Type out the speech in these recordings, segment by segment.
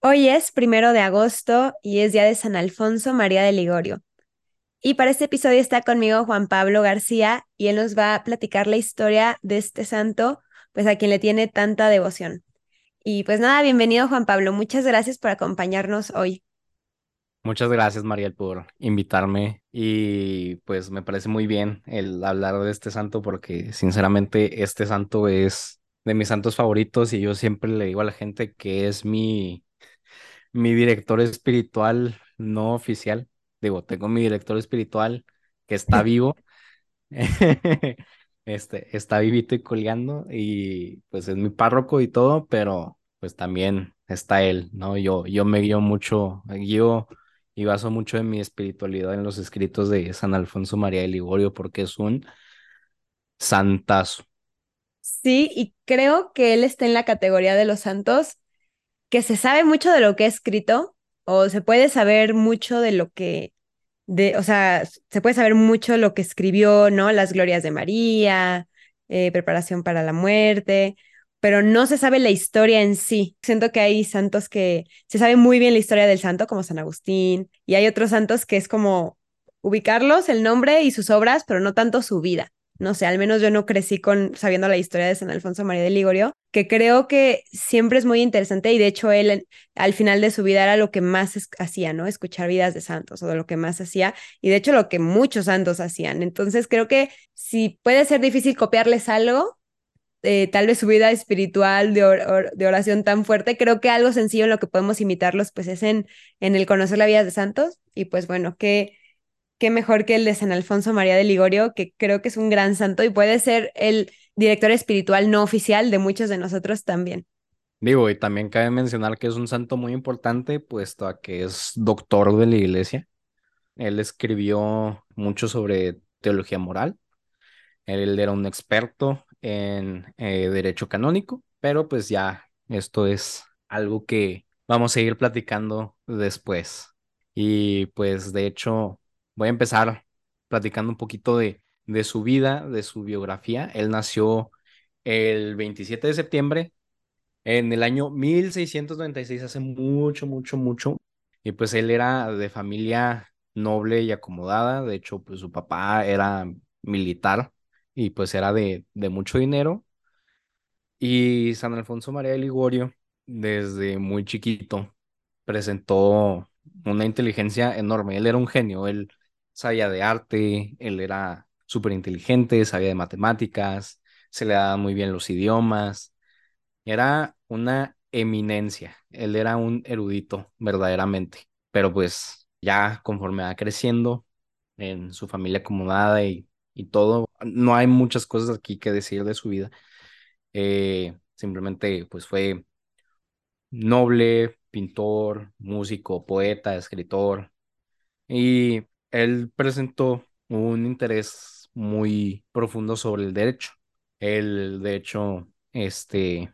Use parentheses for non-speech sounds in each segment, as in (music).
Hoy es primero de agosto y es día de San Alfonso María de Ligorio. Y para este episodio está conmigo Juan Pablo García y él nos va a platicar la historia de este santo, pues a quien le tiene tanta devoción. Y pues nada, bienvenido Juan Pablo, muchas gracias por acompañarnos hoy. Muchas gracias, Mariel, por invitarme y pues me parece muy bien el hablar de este santo porque sinceramente este santo es de mis santos favoritos y yo siempre le digo a la gente que es mi mi director espiritual no oficial. Digo, tengo mi director espiritual que está (laughs) vivo. (laughs) este, está vivito y colgando y pues es mi párroco y todo, pero pues también está él, ¿no? Yo, yo me guío mucho, me guío y baso mucho de mi espiritualidad en los escritos de San Alfonso María de Ligorio porque es un santazo. Sí, y creo que él está en la categoría de los santos que se sabe mucho de lo que ha escrito o se puede saber mucho de lo que, de, o sea, se puede saber mucho lo que escribió, ¿no? Las glorias de María, eh, preparación para la muerte, pero no se sabe la historia en sí. Siento que hay santos que se sabe muy bien la historia del santo, como San Agustín, y hay otros santos que es como ubicarlos, el nombre y sus obras, pero no tanto su vida no sé, al menos yo no crecí con sabiendo la historia de San Alfonso María de Ligorio, que creo que siempre es muy interesante y de hecho él al final de su vida era lo que más hacía, ¿no? Escuchar vidas de santos o de lo que más hacía y de hecho lo que muchos santos hacían. Entonces creo que si puede ser difícil copiarles algo, eh, tal vez su vida espiritual de, de, oración tan fuerte, creo que algo sencillo en lo que podemos imitarlos pues es en, en el conocer la vida de santos y pues bueno, que qué mejor que el de San Alfonso María de Ligorio, que creo que es un gran santo y puede ser el director espiritual no oficial de muchos de nosotros también. Digo, y también cabe mencionar que es un santo muy importante, puesto a que es doctor de la iglesia. Él escribió mucho sobre teología moral. Él era un experto en eh, derecho canónico, pero pues ya esto es algo que vamos a ir platicando después. Y pues de hecho, Voy a empezar platicando un poquito de, de su vida, de su biografía. Él nació el 27 de septiembre en el año 1696, hace mucho, mucho, mucho. Y pues él era de familia noble y acomodada. De hecho, pues su papá era militar y pues era de, de mucho dinero. Y San Alfonso María de Ligorio, desde muy chiquito, presentó una inteligencia enorme. Él era un genio. Él sabía de arte, él era súper inteligente, sabía de matemáticas, se le daban muy bien los idiomas, era una eminencia, él era un erudito verdaderamente, pero pues ya conforme va creciendo en su familia acomodada y, y todo, no hay muchas cosas aquí que decir de su vida, eh, simplemente pues fue noble, pintor, músico, poeta, escritor, y él presentó un interés muy profundo sobre el derecho. Él, de hecho, este,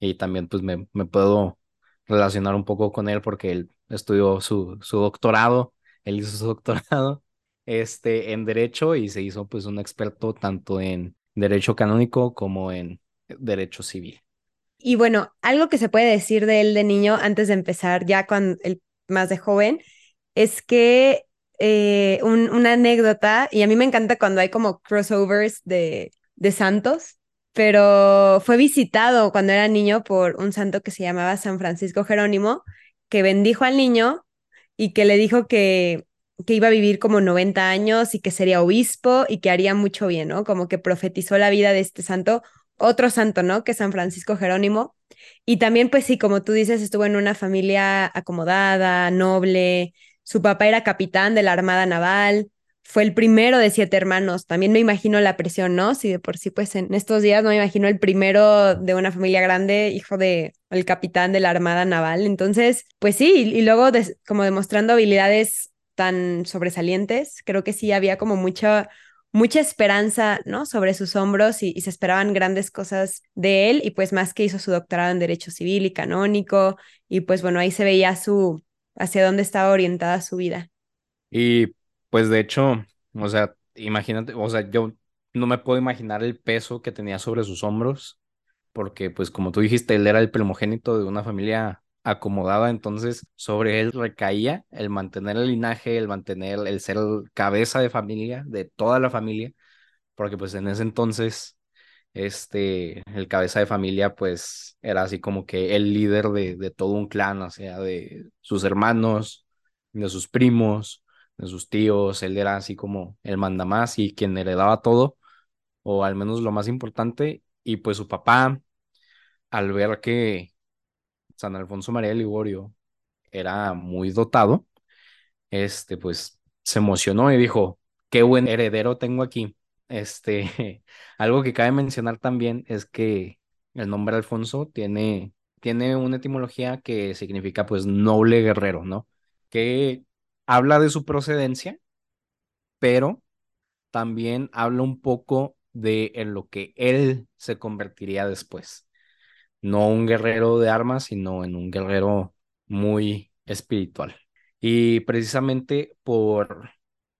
y también pues me, me puedo relacionar un poco con él porque él estudió su, su doctorado, él hizo su (laughs) doctorado este, en derecho y se hizo pues un experto tanto en derecho canónico como en derecho civil. Y bueno, algo que se puede decir de él de niño antes de empezar, ya cuando el más de joven, es que eh, una anécdota, y a mí me encanta cuando hay como crossovers de, de santos, pero fue visitado cuando era niño por un santo que se llamaba San Francisco Jerónimo, que bendijo al niño y que le dijo que, que iba a vivir como 90 años y que sería obispo y que haría mucho bien, ¿no? Como que profetizó la vida de este santo, otro santo, ¿no? Que San Francisco Jerónimo. Y también, pues sí, como tú dices, estuvo en una familia acomodada, noble, su papá era capitán de la Armada Naval, fue el primero de siete hermanos. También me imagino la presión, ¿no? Si de por sí, pues en estos días no me imagino el primero de una familia grande, hijo de el capitán de la Armada Naval. Entonces, pues sí, y, luego como demostrando habilidades tan sobresalientes, creo que sí había como mucha mucha esperanza, ¿no? Sobre sus hombros y, y, se esperaban grandes cosas de él y pues más que hizo su doctorado en Derecho Civil y Canónico y pues bueno, ahí se veía su, hacia dónde estaba orientada su vida. Y pues de hecho, o sea, imagínate, o sea, yo no me puedo imaginar el peso que tenía sobre sus hombros, porque pues como tú dijiste, él era el primogénito de una familia acomodada, entonces sobre él recaía el mantener el linaje, el mantener, el ser cabeza de familia, de toda la familia, porque pues en ese entonces, este, el cabeza de familia pues era así como que el líder de, de todo un clan, o sea, de sus hermanos, de sus primos, de sus tíos, él era así como el mandamás y quien heredaba todo, o al menos lo más importante, y pues su papá, al ver que San Alfonso María de Ligorio era muy dotado, este, pues se emocionó y dijo, qué buen heredero tengo aquí. Este, (laughs) algo que cabe mencionar también es que el nombre Alfonso tiene, tiene una etimología que significa pues noble guerrero, ¿no? Que habla de su procedencia, pero también habla un poco de en lo que él se convertiría después no un guerrero de armas, sino en un guerrero muy espiritual. Y precisamente por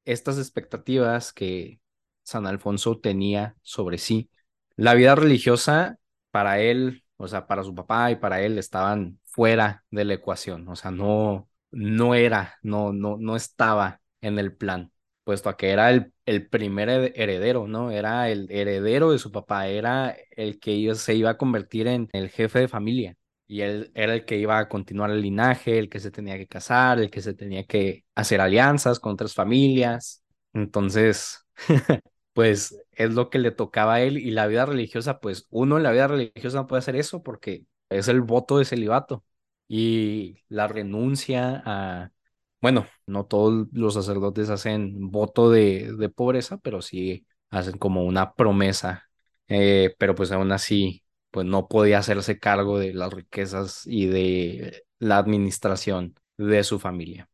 estas expectativas que San Alfonso tenía sobre sí, la vida religiosa para él, o sea, para su papá y para él estaban fuera de la ecuación, o sea, no, no era, no, no, no estaba en el plan puesto que era el, el primer heredero, ¿no? Era el heredero de su papá, era el que se iba a convertir en el jefe de familia. Y él era el que iba a continuar el linaje, el que se tenía que casar, el que se tenía que hacer alianzas con otras familias. Entonces, (laughs) pues es lo que le tocaba a él y la vida religiosa, pues uno en la vida religiosa no puede hacer eso porque es el voto de celibato y la renuncia a bueno, no todos los sacerdotes hacen voto de, de pobreza, pero sí hacen como una promesa, eh, pero pues aún así, pues no podía hacerse cargo de las riquezas y de la administración de su familia.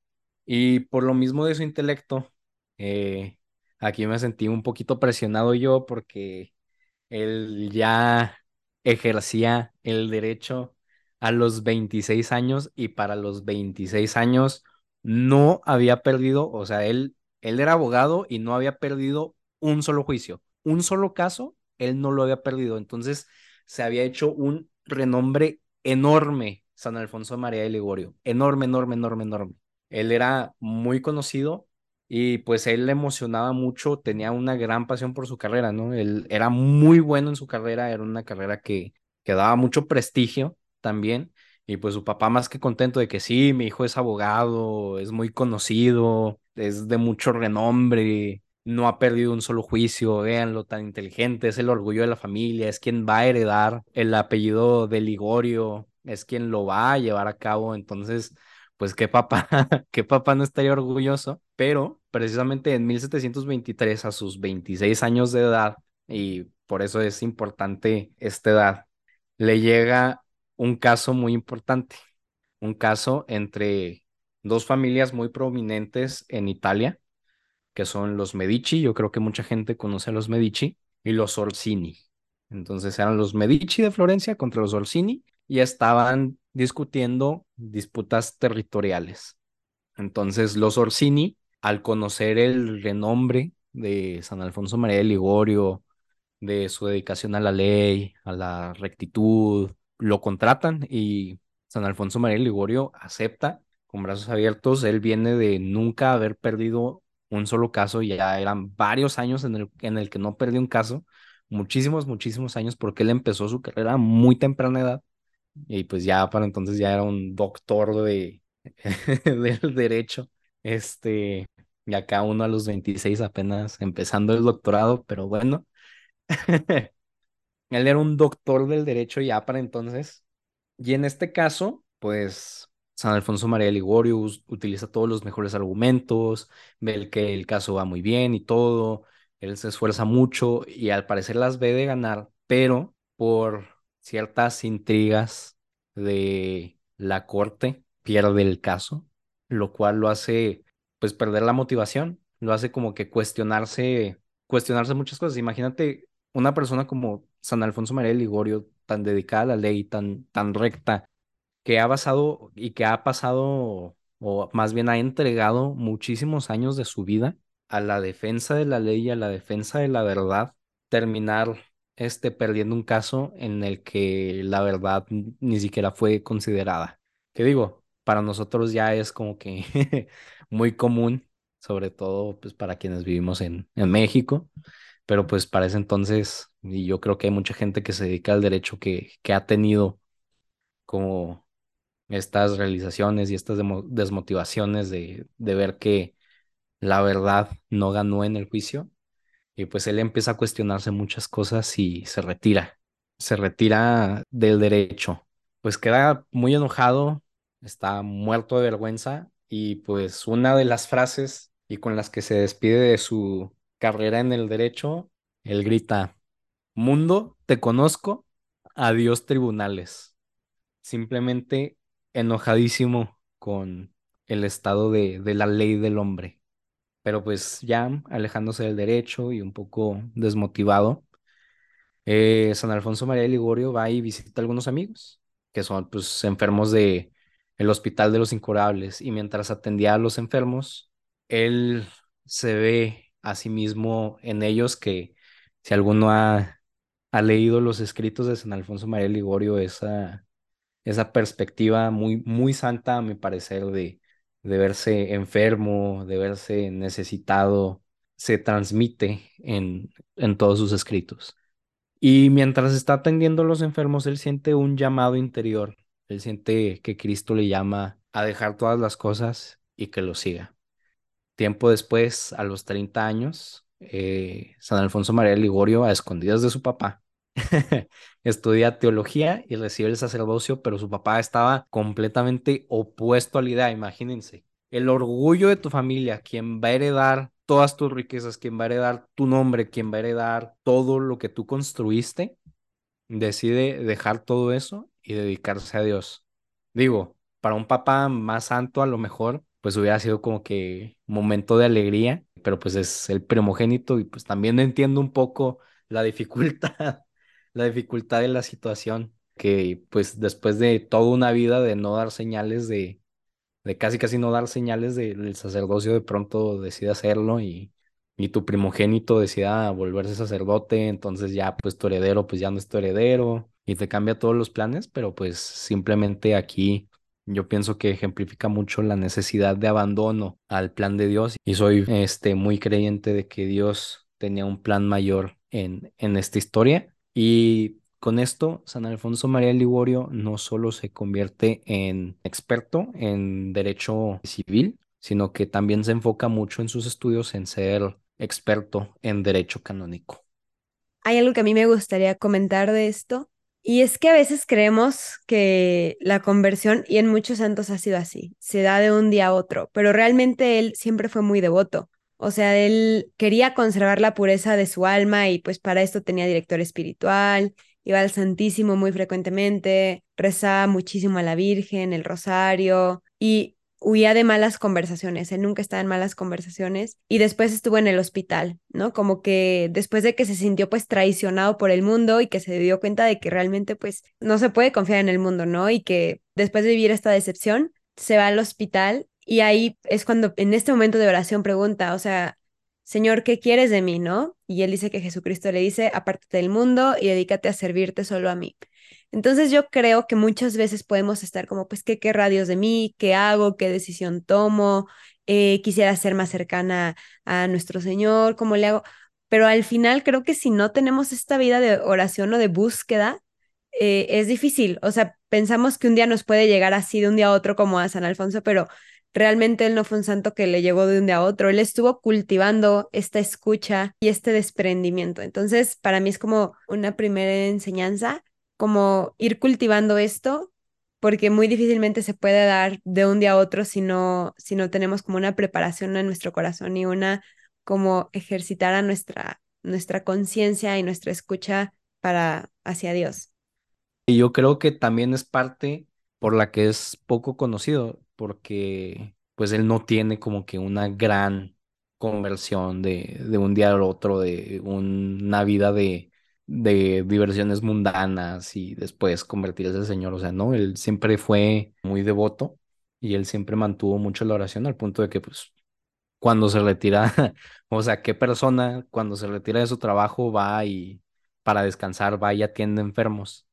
Y por lo mismo de su intelecto, eh, aquí me sentí un poquito presionado yo porque él ya ejercía el derecho a los 26 años y para los 26 años no había perdido, o sea, él, él era abogado y no había perdido un solo juicio, un solo caso, él no lo había perdido. Entonces se había hecho un renombre enorme, San Alfonso María de Ligorio, enorme, enorme, enorme, enorme. Él era muy conocido y pues él le emocionaba mucho, tenía una gran pasión por su carrera, ¿no? Él era muy bueno en su carrera, era una carrera que, que daba mucho prestigio también y pues su papá más que contento de que sí, mi hijo es abogado, es muy conocido, es de mucho renombre, no ha perdido un solo juicio, véanlo tan inteligente, es el orgullo de la familia, es quien va a heredar el apellido de Ligorio, es quien lo va a llevar a cabo, entonces, pues qué papá, (laughs) qué papá no estaría orgulloso, pero precisamente en 1723 a sus 26 años de edad, y por eso es importante esta edad, le llega un caso muy importante, un caso entre dos familias muy prominentes en Italia, que son los Medici, yo creo que mucha gente conoce a los Medici, y los Orsini. Entonces eran los Medici de Florencia contra los Orsini y estaban discutiendo disputas territoriales. Entonces los Orsini, al conocer el renombre de San Alfonso María de Ligorio, de su dedicación a la ley, a la rectitud, lo contratan y San Alfonso María Ligorio acepta con brazos abiertos. Él viene de nunca haber perdido un solo caso, ya eran varios años en el, en el que no perdió un caso, muchísimos, muchísimos años, porque él empezó su carrera a muy temprana edad y pues ya para entonces ya era un doctor de, (laughs) del derecho. Este, y acá uno a los 26 apenas empezando el doctorado, pero bueno. (laughs) Él era un doctor del derecho ya para entonces. Y en este caso, pues San Alfonso María Ligorio utiliza todos los mejores argumentos, ve que el caso va muy bien y todo. Él se esfuerza mucho y al parecer las ve de ganar, pero por ciertas intrigas de la corte pierde el caso, lo cual lo hace pues perder la motivación, lo hace como que cuestionarse, cuestionarse muchas cosas. Imagínate una persona como San Alfonso María de Ligorio, tan dedicada a la ley, tan, tan recta, que ha basado y que ha pasado, o más bien ha entregado muchísimos años de su vida a la defensa de la ley y a la defensa de la verdad, terminar este, perdiendo un caso en el que la verdad ni siquiera fue considerada. que digo, para nosotros ya es como que (laughs) muy común, sobre todo pues para quienes vivimos en, en México, pero pues para ese entonces, y yo creo que hay mucha gente que se dedica al derecho que, que ha tenido como estas realizaciones y estas desmotivaciones de, de ver que la verdad no ganó en el juicio. Y pues él empieza a cuestionarse muchas cosas y se retira. Se retira del derecho. Pues queda muy enojado, está muerto de vergüenza y pues una de las frases y con las que se despide de su carrera en el derecho, él grita, Mundo, te conozco, adiós tribunales. Simplemente enojadísimo con el estado de, de la ley del hombre. Pero pues ya alejándose del derecho y un poco desmotivado, eh, San Alfonso María de Ligorio va y visita a algunos amigos que son pues enfermos de el Hospital de los Incurables y mientras atendía a los enfermos, él se ve a sí mismo en ellos que si alguno ha, ha leído los escritos de San Alfonso María de Ligorio, esa, esa perspectiva muy, muy santa, a mi parecer, de, de verse enfermo, de verse necesitado, se transmite en, en todos sus escritos. Y mientras está atendiendo a los enfermos, él siente un llamado interior. Él siente que Cristo le llama a dejar todas las cosas y que lo siga. Tiempo después, a los 30 años, eh, San Alfonso María Ligorio, a escondidas de su papá, (laughs) estudia teología y recibe el sacerdocio, pero su papá estaba completamente opuesto a la idea, imagínense. El orgullo de tu familia, quien va a heredar todas tus riquezas, quien va a heredar tu nombre, quien va a heredar todo lo que tú construiste, decide dejar todo eso y dedicarse a Dios. Digo, para un papá más santo a lo mejor, pues hubiera sido como que momento de alegría, pero pues es el primogénito y pues también entiendo un poco la dificultad, la dificultad de la situación, que pues después de toda una vida de no dar señales de, de casi casi no dar señales del sacerdocio, de pronto decide hacerlo y, y tu primogénito decida volverse sacerdote, entonces ya pues tu heredero pues ya no es tu heredero y te cambia todos los planes, pero pues simplemente aquí yo pienso que ejemplifica mucho la necesidad de abandono al plan de Dios y soy este muy creyente de que Dios tenía un plan mayor en, en esta historia y con esto, San Alfonso María Ligorio no solo se convierte en experto en derecho civil, sino que también se enfoca mucho en sus estudios en ser experto en derecho canónico. Hay algo que a mí me gustaría comentar de esto, y es que a veces creemos que la conversión, y en muchos santos ha sido así, se da de un día a otro, pero realmente él siempre fue muy devoto. O sea, él quería conservar la pureza de su alma y pues para esto tenía director espiritual iba al Santísimo muy frecuentemente, rezaba muchísimo a la Virgen, el rosario y huía de malas conversaciones, él nunca estaba en malas conversaciones y después estuvo en el hospital, ¿no? Como que después de que se sintió pues traicionado por el mundo y que se dio cuenta de que realmente pues no se puede confiar en el mundo, ¿no? Y que después de vivir esta decepción se va al hospital y ahí es cuando en este momento de oración pregunta, o sea, Señor, ¿qué quieres de mí, no? Y él dice que Jesucristo le dice, apártate del mundo y dedícate a servirte solo a mí. Entonces yo creo que muchas veces podemos estar como, pues, ¿qué querrá Dios de mí? ¿Qué hago? ¿Qué decisión tomo? Eh, quisiera ser más cercana a nuestro Señor, ¿cómo le hago? Pero al final creo que si no tenemos esta vida de oración o de búsqueda, eh, es difícil. O sea, pensamos que un día nos puede llegar así de un día a otro como a San Alfonso, pero realmente él no fue un santo que le llegó de un día a otro, él estuvo cultivando esta escucha y este desprendimiento. Entonces, para mí es como una primera enseñanza, como ir cultivando esto, porque muy difícilmente se puede dar de un día a otro si no, si no tenemos como una preparación en nuestro corazón y una como ejercitar a nuestra, nuestra conciencia y nuestra escucha para hacia Dios. Y yo creo que también es parte por la que es poco conocido porque pues él no tiene como que una gran conversión de, de un día al otro, de una vida de, de diversiones mundanas y después convertirse al Señor. O sea, no, él siempre fue muy devoto y él siempre mantuvo mucho la oración al punto de que pues cuando se retira, (laughs) o sea, qué persona cuando se retira de su trabajo va y para descansar va y atiende enfermos.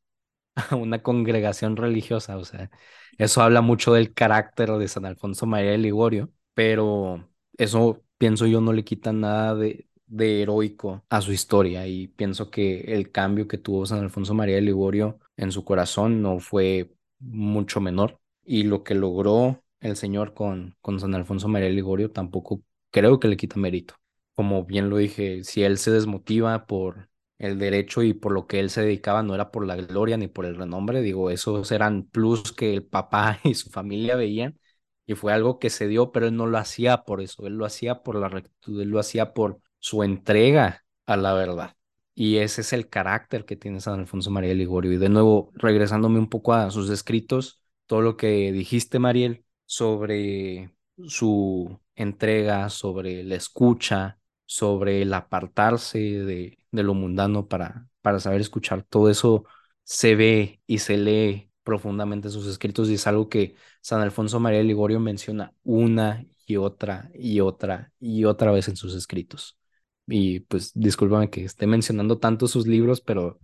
A (laughs) una congregación religiosa, o sea, eso habla mucho del carácter de San Alfonso María de Ligorio, pero eso pienso yo no le quita nada de, de heroico a su historia y pienso que el cambio que tuvo San Alfonso María de Ligorio en su corazón no fue mucho menor y lo que logró el Señor con, con San Alfonso María de Ligorio tampoco creo que le quita mérito. Como bien lo dije, si él se desmotiva por el derecho y por lo que él se dedicaba no era por la gloria ni por el renombre, digo, esos eran plus que el papá (laughs) y su familia veían y fue algo que se dio, pero él no lo hacía por eso, él lo hacía por la rectitud, él lo hacía por su entrega a la verdad. Y ese es el carácter que tiene San Alfonso María Ligorio. Y de nuevo, regresándome un poco a sus escritos, todo lo que dijiste, Mariel, sobre su entrega, sobre la escucha, sobre el apartarse de, de lo mundano para, para saber escuchar. Todo eso se ve y se lee profundamente en sus escritos y es algo que San Alfonso María de Ligorio menciona una y otra y otra y otra vez en sus escritos. Y pues discúlpame que esté mencionando tanto sus libros, pero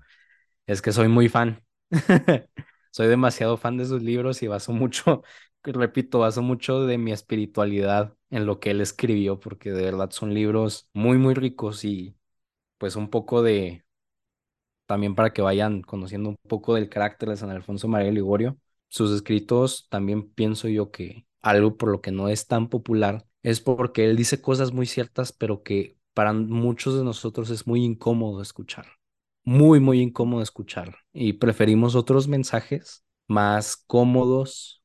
es que soy muy fan. (laughs) soy demasiado fan de sus libros y baso mucho, repito, baso mucho de mi espiritualidad en lo que él escribió, porque de verdad son libros muy, muy ricos y pues un poco de, también para que vayan conociendo un poco del carácter de San Alfonso María Ligorio. Sus escritos también pienso yo que algo por lo que no es tan popular es porque él dice cosas muy ciertas, pero que para muchos de nosotros es muy incómodo escuchar. Muy, muy incómodo escuchar. Y preferimos otros mensajes más cómodos,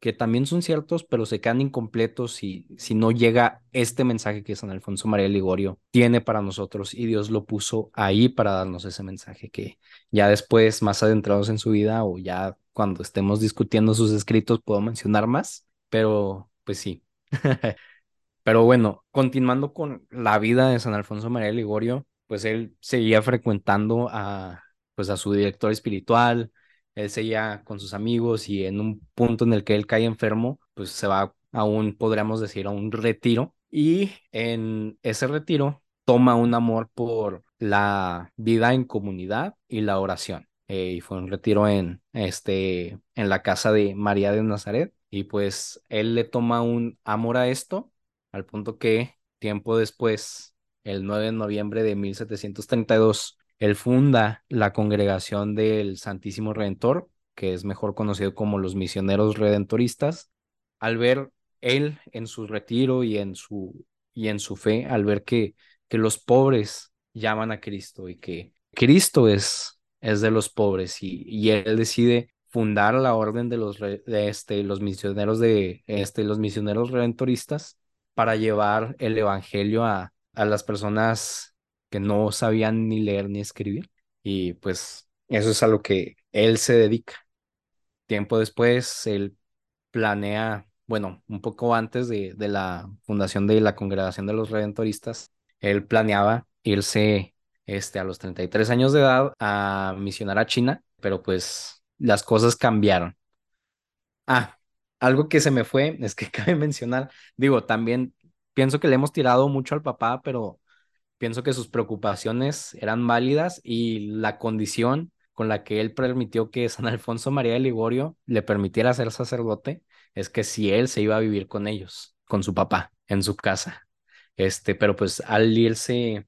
que también son ciertos, pero se quedan incompletos si, si no llega este mensaje que San Alfonso María Ligorio tiene para nosotros y Dios lo puso ahí para darnos ese mensaje que ya después, más adentrados en su vida o ya cuando estemos discutiendo sus escritos, puedo mencionar más, pero pues sí. (laughs) pero bueno, continuando con la vida de San Alfonso María Ligorio, pues él seguía frecuentando a, pues a su director espiritual, él seguía con sus amigos y en un punto en el que él cae enfermo, pues se va a un, podríamos decir, a un retiro. Y en ese retiro toma un amor por la vida en comunidad y la oración. Eh, y fue un retiro en, este, en la casa de María de Nazaret. Y pues él le toma un amor a esto, al punto que tiempo después, el 9 de noviembre de 1732, él funda la congregación del Santísimo Redentor, que es mejor conocido como los misioneros redentoristas. Al ver él en su retiro y en su, y en su fe, al ver que, que los pobres llaman a Cristo y que Cristo es, es de los pobres y, y él decide fundar la orden de los, de este, los misioneros de este, los misioneros redentoristas para llevar el evangelio a, a las personas que no sabían ni leer ni escribir. Y pues eso es a lo que él se dedica. Tiempo después, él planea, bueno, un poco antes de, de la fundación de la Congregación de los Redentoristas, él planeaba irse este, a los 33 años de edad a misionar a China, pero pues las cosas cambiaron. Ah, algo que se me fue es que (laughs) cabe mencionar, digo, también pienso que le hemos tirado mucho al papá, pero pienso que sus preocupaciones eran válidas y la condición con la que él permitió que San Alfonso María de Ligorio le permitiera ser sacerdote es que si él se iba a vivir con ellos, con su papá, en su casa. Este, pero pues al irse,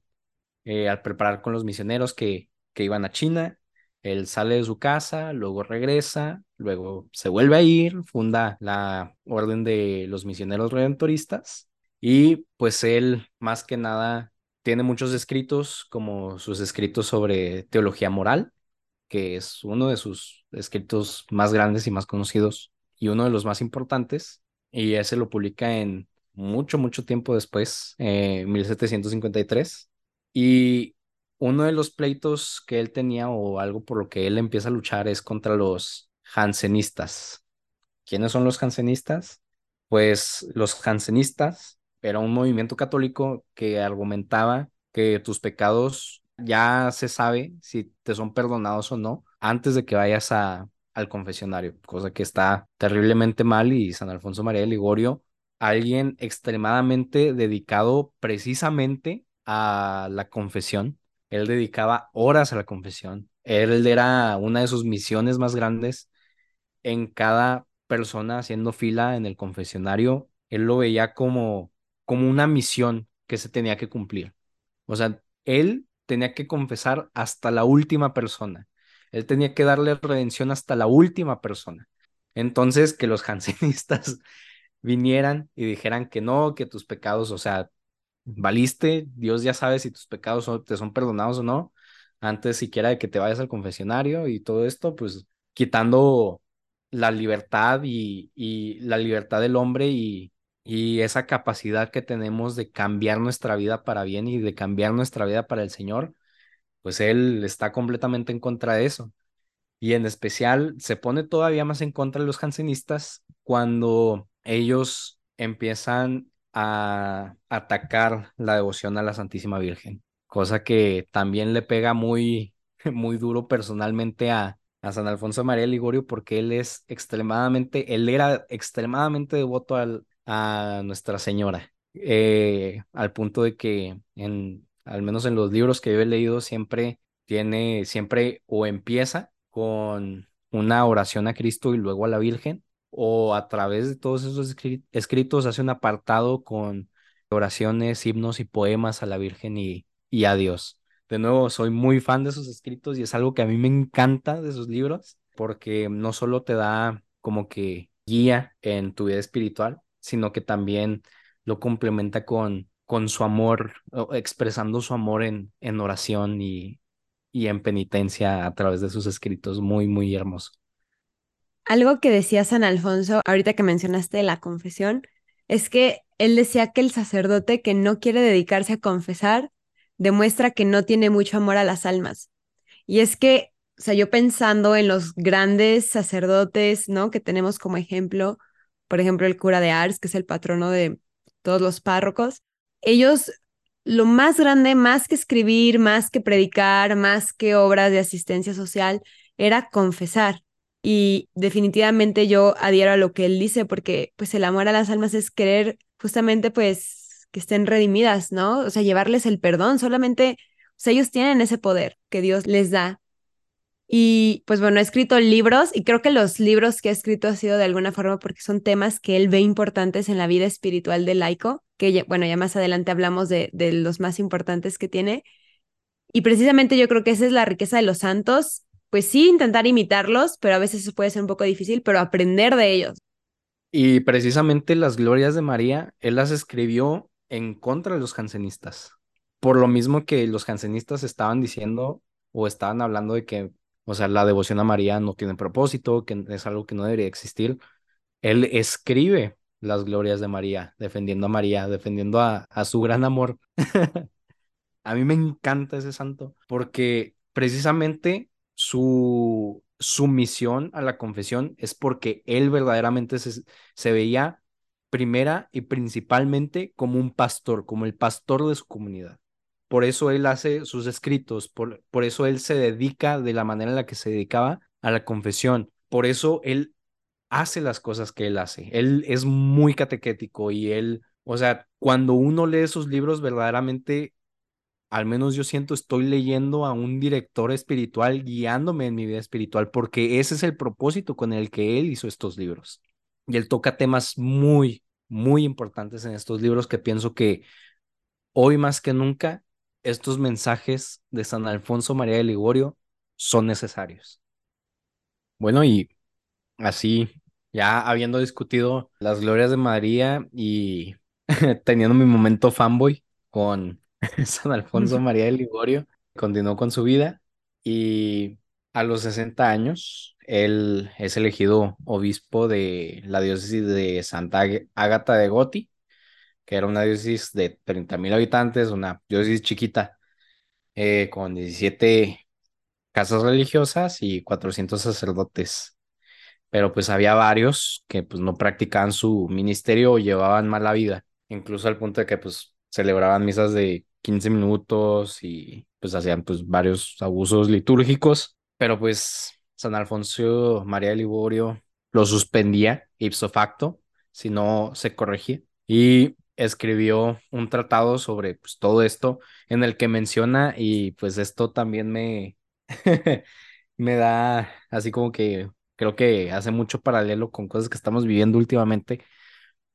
eh, al preparar con los misioneros que, que iban a China, él sale de su casa, luego regresa, luego se vuelve a ir, funda la Orden de los Misioneros Redentoristas y pues él más que nada tiene muchos escritos, como sus escritos sobre teología moral, que es uno de sus escritos más grandes y más conocidos y uno de los más importantes. Y ese lo publica en mucho, mucho tiempo después, en 1753. Y uno de los pleitos que él tenía o algo por lo que él empieza a luchar es contra los jansenistas. ¿Quiénes son los jansenistas? Pues los jansenistas era un movimiento católico que argumentaba que tus pecados ya se sabe si te son perdonados o no antes de que vayas a, al confesionario, cosa que está terriblemente mal y San Alfonso María de Ligorio, alguien extremadamente dedicado precisamente a la confesión. Él dedicaba horas a la confesión, Él era una de sus misiones más grandes en cada persona haciendo fila en el confesionario. Él lo veía como, como una misión que se tenía que cumplir. O sea, él tenía que confesar hasta la última persona. Él tenía que darle redención hasta la última persona. Entonces, que los (laughs) jansenistas vinieran y dijeran que no, que tus pecados, o sea, valiste, Dios ya sabe si tus pecados te son perdonados o no, antes siquiera de que te vayas al confesionario y todo esto, pues quitando la libertad y, y la libertad del hombre y, y esa capacidad que tenemos de cambiar nuestra vida para bien y de cambiar nuestra vida para el Señor, pues Él está completamente en contra de eso. Y en especial se pone todavía más en contra de los jansenistas cuando ellos empiezan a atacar la devoción a la Santísima Virgen, cosa que también le pega muy, (laughs) muy duro personalmente a, a San Alfonso María Ligorio porque él es extremadamente, él era extremadamente devoto al, a Nuestra Señora, eh, al punto de que en, al menos en los libros que yo he leído siempre tiene, siempre o empieza con una oración a Cristo y luego a la Virgen, o a través de todos esos escritos hace un apartado con oraciones, himnos y poemas a la Virgen y, y a Dios. De nuevo, soy muy fan de esos escritos y es algo que a mí me encanta de sus libros porque no solo te da como que guía en tu vida espiritual, sino que también lo complementa con, con su amor, expresando su amor en, en oración y, y en penitencia a través de sus escritos. Muy, muy hermoso. Algo que decía San Alfonso, ahorita que mencionaste la confesión, es que él decía que el sacerdote que no quiere dedicarse a confesar demuestra que no tiene mucho amor a las almas. Y es que, o sea, yo pensando en los grandes sacerdotes, ¿no? Que tenemos como ejemplo, por ejemplo, el cura de Ars, que es el patrono de todos los párrocos, ellos lo más grande, más que escribir, más que predicar, más que obras de asistencia social, era confesar. Y definitivamente yo adhiero a lo que él dice, porque pues el amor a las almas es querer justamente pues que estén redimidas, ¿no? O sea, llevarles el perdón, solamente, o sea, ellos tienen ese poder que Dios les da y pues bueno, ha escrito libros y creo que los libros que ha escrito ha sido de alguna forma porque son temas que él ve importantes en la vida espiritual del laico, que bueno, ya más adelante hablamos de, de los más importantes que tiene. Y precisamente yo creo que esa es la riqueza de los santos, pues sí, intentar imitarlos, pero a veces eso puede ser un poco difícil, pero aprender de ellos. Y precisamente las glorias de María, él las escribió en contra de los jansenistas. Por lo mismo que los jansenistas estaban diciendo o estaban hablando de que o sea, la devoción a María no tiene propósito, que es algo que no debería existir. Él escribe las glorias de María, defendiendo a María, defendiendo a, su gran amor. (laughs) a mí me encanta ese santo, porque precisamente su, su misión a la confesión es porque él verdaderamente se, se veía primera y principalmente como un pastor, como el pastor de su comunidad. Por eso él hace sus escritos, por, por eso él se dedica de la manera en la que se dedicaba a la confesión. Por eso él hace las cosas que él hace. Él es muy catequético y él, o sea, cuando uno lee sus libros, verdaderamente, al menos yo siento, estoy leyendo a un director espiritual guiándome en mi vida espiritual, porque ese es el propósito con el que él hizo estos libros. Y él toca temas muy, muy importantes en estos libros que pienso que hoy más que nunca estos mensajes de San Alfonso María de Ligorio son necesarios. Bueno, y así, ya habiendo discutido las glorias de María y (laughs) teniendo mi momento fanboy con (laughs) San Alfonso (laughs) María de Ligorio, continuó con su vida y a los 60 años él es elegido obispo de la diócesis de Santa Ágata de Goti que era una diócesis de 30 mil habitantes, una diócesis chiquita, eh, con 17 casas religiosas y 400 sacerdotes. Pero pues había varios que pues no practicaban su ministerio o llevaban mala vida, incluso al punto de que pues celebraban misas de 15 minutos y pues hacían pues varios abusos litúrgicos, pero pues San Alfonso María de Liborio lo suspendía ipso facto si no se corregía. Y escribió un tratado sobre pues, todo esto en el que menciona y pues esto también me, (laughs) me da así como que creo que hace mucho paralelo con cosas que estamos viviendo últimamente,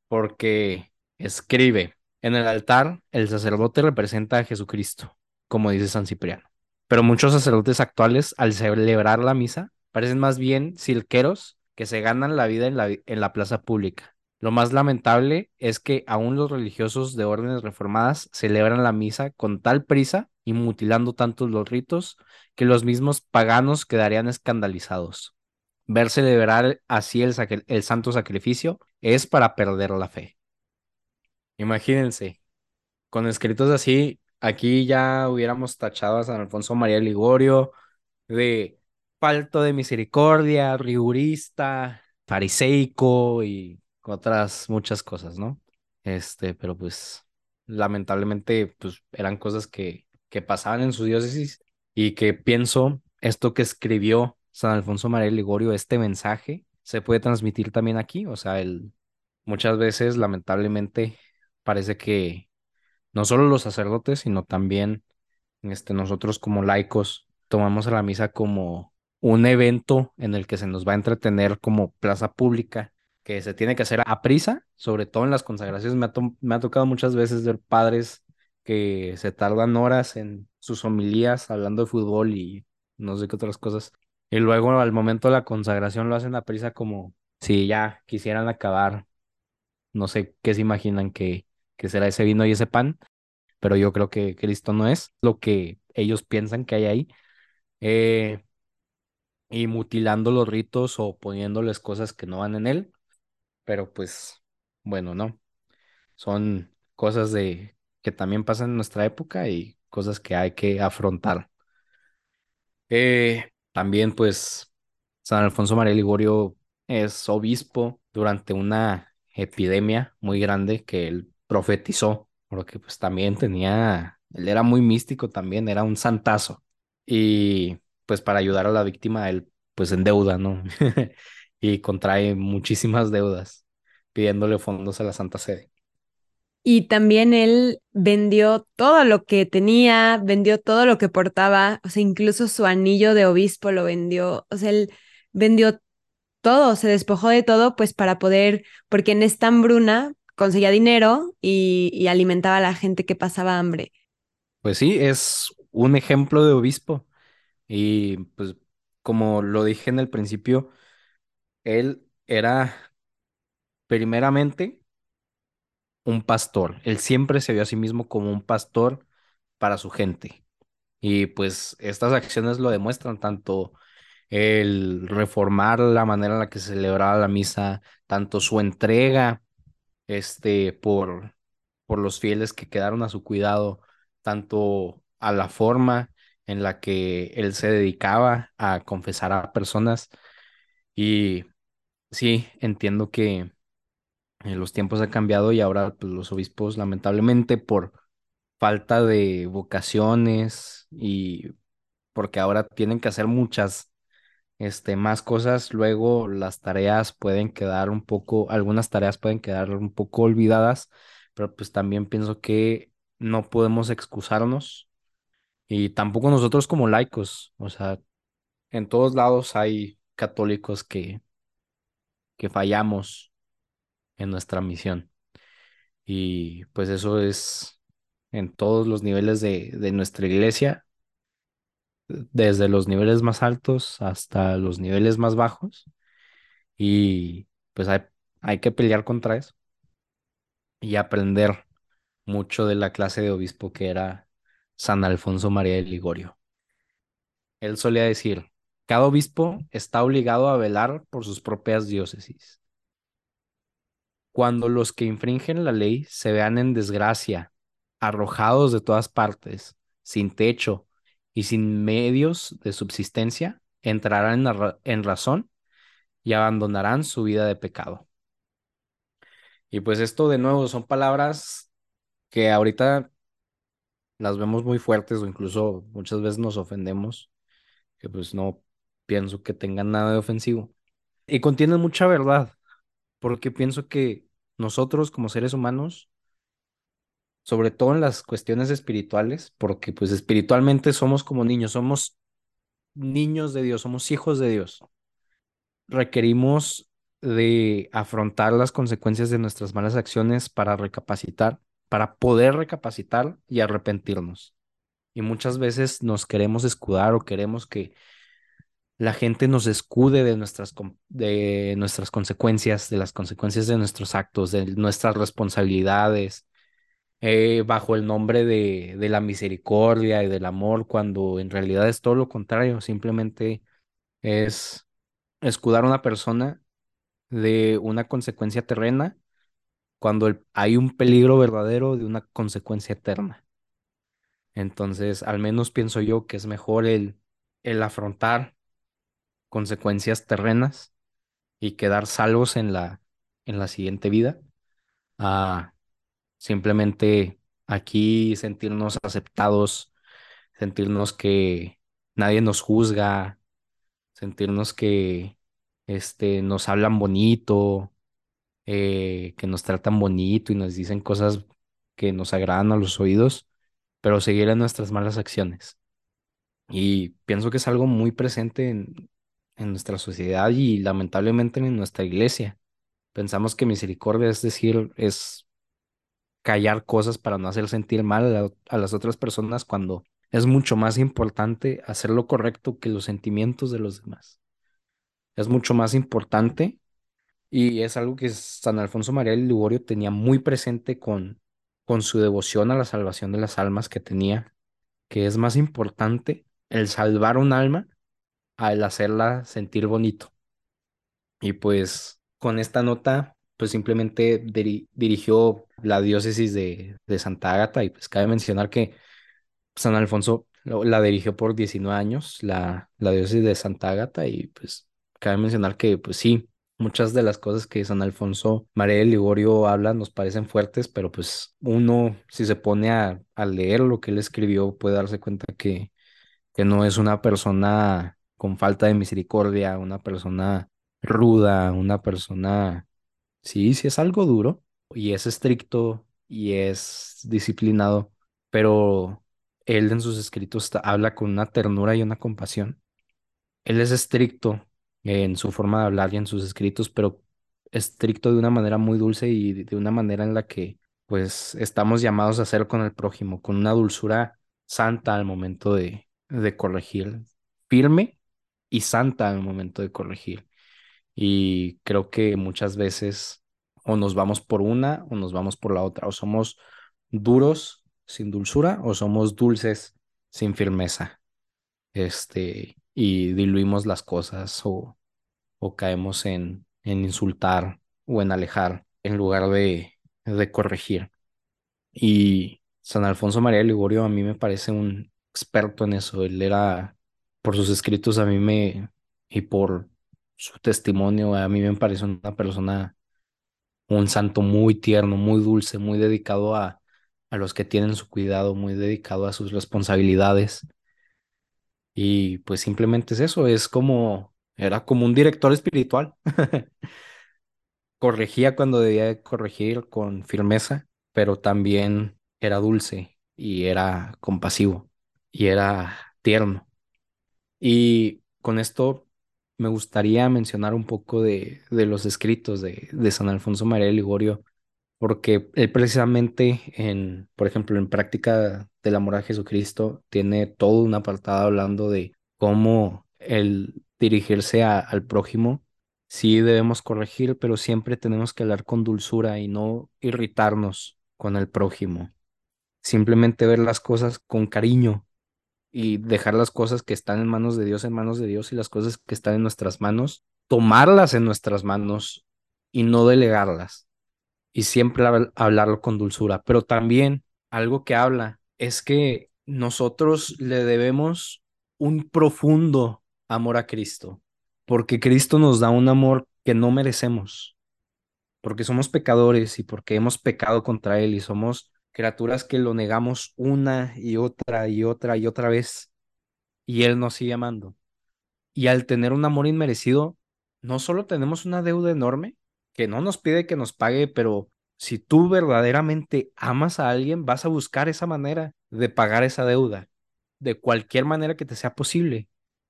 porque escribe, en el altar el sacerdote representa a Jesucristo, como dice San Cipriano. Pero muchos sacerdotes actuales, al celebrar la misa, parecen más bien silqueros que se ganan la vida en la, en la plaza pública. Lo más lamentable es que aún los religiosos de órdenes reformadas celebran la misa con tal prisa y mutilando tantos los ritos que los mismos paganos quedarían escandalizados. Ver celebrar así el, el santo sacrificio es para perder la fe. Imagínense, con escritos así, aquí ya hubiéramos tachado a San Alfonso María Ligorio de falto de misericordia, rigurista, fariseico y otras muchas cosas, ¿no? Este, pero pues lamentablemente pues eran cosas que, que pasaban en su diócesis y que pienso esto que escribió San Alfonso María Ligorio, este mensaje, se puede transmitir también aquí, o sea, el, muchas veces lamentablemente parece que no solo los sacerdotes, sino también este, nosotros como laicos tomamos a la misa como un evento en el que se nos va a entretener como plaza pública, que se tiene que hacer a prisa, sobre todo en las consagraciones. Me ha, me ha tocado muchas veces ver padres que se tardan horas en sus homilías hablando de fútbol y no sé qué otras cosas. Y luego al momento de la consagración lo hacen a prisa como si ya quisieran acabar. No sé qué se imaginan que, que será ese vino y ese pan, pero yo creo que Cristo no es lo que ellos piensan que hay ahí. Eh, y mutilando los ritos o poniéndoles cosas que no van en él. Pero pues, bueno, no. Son cosas de que también pasan en nuestra época y cosas que hay que afrontar. Eh, también, pues, San Alfonso María Ligorio es obispo durante una epidemia muy grande que él profetizó, porque pues también tenía, él era muy místico también, era un santazo. Y pues para ayudar a la víctima, él pues endeuda, ¿no? (laughs) y contrae muchísimas deudas pidiéndole fondos a la Santa Sede. Y también él vendió todo lo que tenía, vendió todo lo que portaba, o sea, incluso su anillo de obispo lo vendió, o sea, él vendió todo, se despojó de todo, pues para poder, porque en esta hambruna conseguía dinero y, y alimentaba a la gente que pasaba hambre. Pues sí, es un ejemplo de obispo. Y pues como lo dije en el principio, él era primeramente un pastor. Él siempre se vio a sí mismo como un pastor para su gente. Y pues estas acciones lo demuestran, tanto el reformar la manera en la que se celebraba la misa, tanto su entrega este, por, por los fieles que quedaron a su cuidado, tanto a la forma en la que él se dedicaba a confesar a personas. Y sí, entiendo que eh, los tiempos han cambiado y ahora pues, los obispos lamentablemente por falta de vocaciones y porque ahora tienen que hacer muchas este, más cosas, luego las tareas pueden quedar un poco, algunas tareas pueden quedar un poco olvidadas, pero pues también pienso que no podemos excusarnos y tampoco nosotros como laicos, o sea, en todos lados hay católicos que, que fallamos en nuestra misión. Y pues eso es en todos los niveles de, de nuestra iglesia, desde los niveles más altos hasta los niveles más bajos. Y pues hay, hay que pelear contra eso y aprender mucho de la clase de obispo que era San Alfonso María de Ligorio. Él solía decir, cada obispo está obligado a velar por sus propias diócesis cuando los que infringen la ley se vean en desgracia, arrojados de todas partes, sin techo y sin medios de subsistencia, entrarán en, razón y abandonarán su vida de pecado. Y pues esto de nuevo son palabras que ahorita las vemos muy fuertes o incluso muchas veces nos ofendemos, que pues no pienso que tengan nada de ofensivo. Y contienen mucha verdad, porque pienso que nosotros como seres humanos, sobre todo en las cuestiones espirituales, porque pues espiritualmente somos como niños, somos niños de Dios, somos hijos de Dios. Requerimos de afrontar las consecuencias de nuestras malas acciones para recapacitar, para poder recapacitar y arrepentirnos. Y muchas veces nos queremos escudar o queremos que la gente nos escude de nuestras, de nuestras consecuencias, de las consecuencias de nuestros actos, de nuestras responsabilidades, eh, bajo el nombre de, de la misericordia y del amor, cuando en realidad es todo lo contrario, simplemente es escudar a una persona de una consecuencia terrena cuando hay un peligro verdadero de una consecuencia eterna. Entonces, al menos pienso yo que es mejor el, el afrontar consecuencias terrenas y quedar salvos en la, en la siguiente vida a simplemente aquí sentirnos aceptados, sentirnos que nadie nos juzga, sentirnos que este, nos hablan bonito, eh, que nos tratan bonito y nos dicen cosas que nos agradan a los oídos, pero seguir en nuestras malas acciones. Y pienso que es algo muy presente en, en nuestra sociedad y lamentablemente en nuestra iglesia. Pensamos que misericordia es decir, es callar cosas para no hacer sentir mal a, las otras personas cuando es mucho más importante hacer lo correcto que los sentimientos de los demás. Es mucho más importante y es algo que San Alfonso María del Ligorio tenía muy presente con, con su devoción a la salvación de las almas que tenía, que es más importante el salvar un alma al hacerla sentir bonito. Y pues con esta nota, pues simplemente dirigió la diócesis de, de Santa Ágata y pues cabe mencionar que San Alfonso la dirigió por 19 años, la, la diócesis de Santa Ágata y pues cabe mencionar que pues sí, muchas de las cosas que San Alfonso María de Ligorio habla nos parecen fuertes, pero pues uno si se pone a, a leer lo que él escribió puede darse cuenta que, que no es una persona con falta de misericordia, una persona ruda, una persona, sí, sí es algo duro y es estricto y es disciplinado, pero él en sus escritos habla con una ternura y una compasión. Él es estricto en su forma de hablar y en sus escritos, pero estricto de una manera muy dulce y de una manera en la que pues estamos llamados a hacer con el prójimo, con una dulzura santa al momento de, de corregir, firme y santa al momento de corregir. Y creo que muchas veces o nos vamos por una o nos vamos por la otra, o somos duros sin dulzura o somos dulces sin firmeza. Este, y diluimos las cosas o, o caemos en, en insultar o en alejar en lugar de, de corregir. Y San Alfonso María de Ligorio a mí me parece un experto en eso. Él era por sus escritos a mí me, y por su testimonio, a mí me parece una persona, un santo muy tierno, muy dulce, muy dedicado a, a los que tienen su cuidado, muy dedicado a sus responsabilidades. Y pues simplemente es eso, es como, era como un director espiritual. (laughs) Corregía cuando debía corregir con firmeza, pero también era dulce y era compasivo y era tierno. Y con esto me gustaría mencionar un poco de, de los escritos de, de, San Alfonso María de Ligorio, porque él precisamente en, por ejemplo, en práctica del amor a Jesucristo, tiene todo un apartado hablando de cómo el dirigirse al prójimo, sí debemos corregir, pero siempre tenemos que hablar con dulzura y no irritarnos con el prójimo. Simplemente ver las cosas con cariño, y dejar las cosas que están en manos de Dios en manos de Dios y las cosas que están en nuestras manos, tomarlas en nuestras manos y no delegarlas. Y siempre hablarlo con dulzura. Pero también algo que habla es que nosotros le debemos un profundo amor a Cristo, porque Cristo nos da un amor que no merecemos, porque somos pecadores y porque hemos pecado contra Él y somos criaturas que lo negamos una y otra y otra y otra vez, y Él nos sigue amando. Y al tener un amor inmerecido, no solo tenemos una deuda enorme, que no nos pide que nos pague, pero si tú verdaderamente amas a alguien, vas a buscar esa manera de pagar esa deuda, de cualquier manera que te sea posible.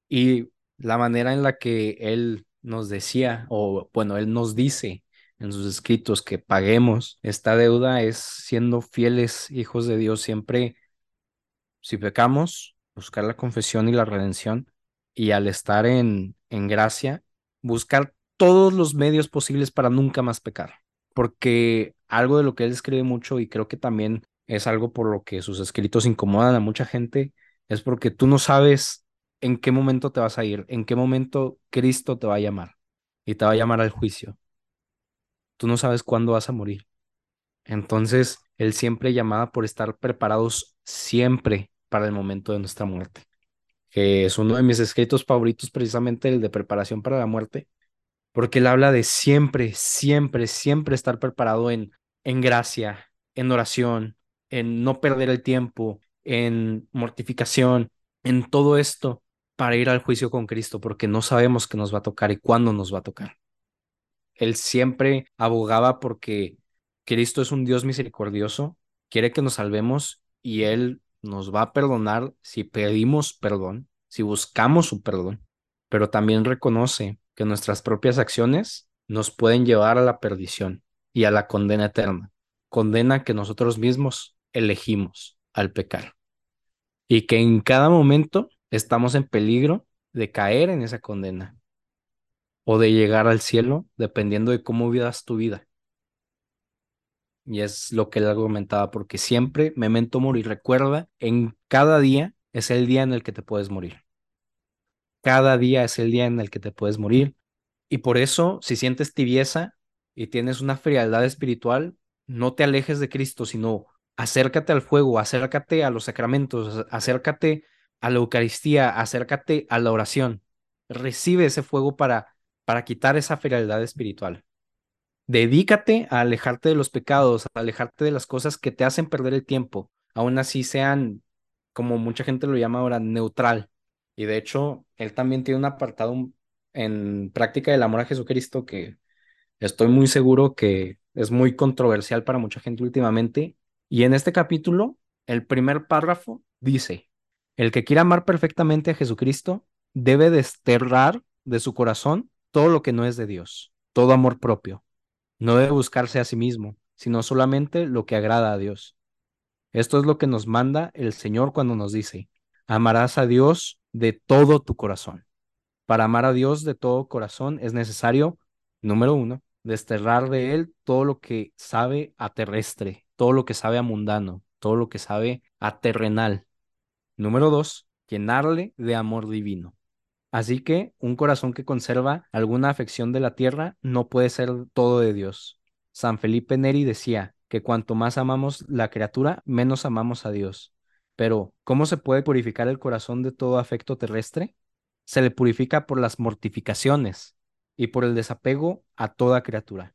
Y la manera en la que él nos decía, o bueno, él nos dice en sus escritos que paguemos esta deuda es siendo fieles hijos de Dios, siempre, si pecamos, buscar la confesión y la redención, y al estar en, en gracia, buscar todos los medios posibles para nunca más pecar. Porque algo de lo que él escribe mucho, y creo que también es algo por lo que sus escritos incomodan a mucha gente, es porque tú no sabes en qué momento te vas a ir, en qué momento Cristo te va a llamar y te va a llamar al juicio. Tú no sabes cuándo vas a morir. Entonces, Él siempre llamaba por estar preparados siempre para el momento de nuestra muerte, que es uno de mis escritos favoritos, precisamente el de preparación para la muerte, porque Él habla de siempre, siempre, siempre estar preparado en, en gracia, en oración, en no perder el tiempo, en mortificación, en todo esto para ir al juicio con Cristo, porque no sabemos qué nos va a tocar y cuándo nos va a tocar. Él siempre abogaba porque Cristo es un Dios misericordioso, quiere que nos salvemos y Él nos va a perdonar si pedimos perdón, si buscamos su perdón, pero también reconoce que nuestras propias acciones nos pueden llevar a la perdición y a la condena eterna, condena que nosotros mismos elegimos al pecar. Y que en cada momento estamos en peligro de caer en esa condena o de llegar al cielo, dependiendo de cómo vivas tu vida. Y es lo que él argumentaba, porque siempre memento morir. Recuerda, en cada día es el día en el que te puedes morir. Cada día es el día en el que te puedes morir. Y por eso, si sientes tibieza y tienes una frialdad espiritual, no te alejes de Cristo, sino acércate al fuego, acércate a los sacramentos, acércate a la Eucaristía, acércate a la oración. Recibe ese fuego para, para quitar esa frialdad espiritual. Dedícate a alejarte de los pecados, a alejarte de las cosas que te hacen perder el tiempo, aún así sean, como mucha gente lo llama ahora, neutral. Y de hecho, él también tiene un apartado en práctica del amor a Jesucristo que estoy muy seguro que es muy controversial para mucha gente últimamente. Y en este capítulo, el primer párrafo dice, el que quiera amar perfectamente a Jesucristo debe desterrar de su corazón todo lo que no es de Dios, todo amor propio. No debe buscarse a sí mismo, sino solamente lo que agrada a Dios. Esto es lo que nos manda el Señor cuando nos dice, amarás a Dios de todo tu corazón. Para amar a Dios de todo corazón es necesario, número uno, desterrar de Él todo lo que sabe a terrestre, todo lo que sabe a mundano, todo lo que sabe a terrenal. Número dos, llenarle de amor divino. Así que un corazón que conserva alguna afección de la tierra no puede ser todo de Dios. San Felipe Neri decía que cuanto más amamos la criatura, menos amamos a Dios. Pero, ¿cómo se puede purificar el corazón de todo afecto terrestre? Se le purifica por las mortificaciones y por el desapego a toda criatura.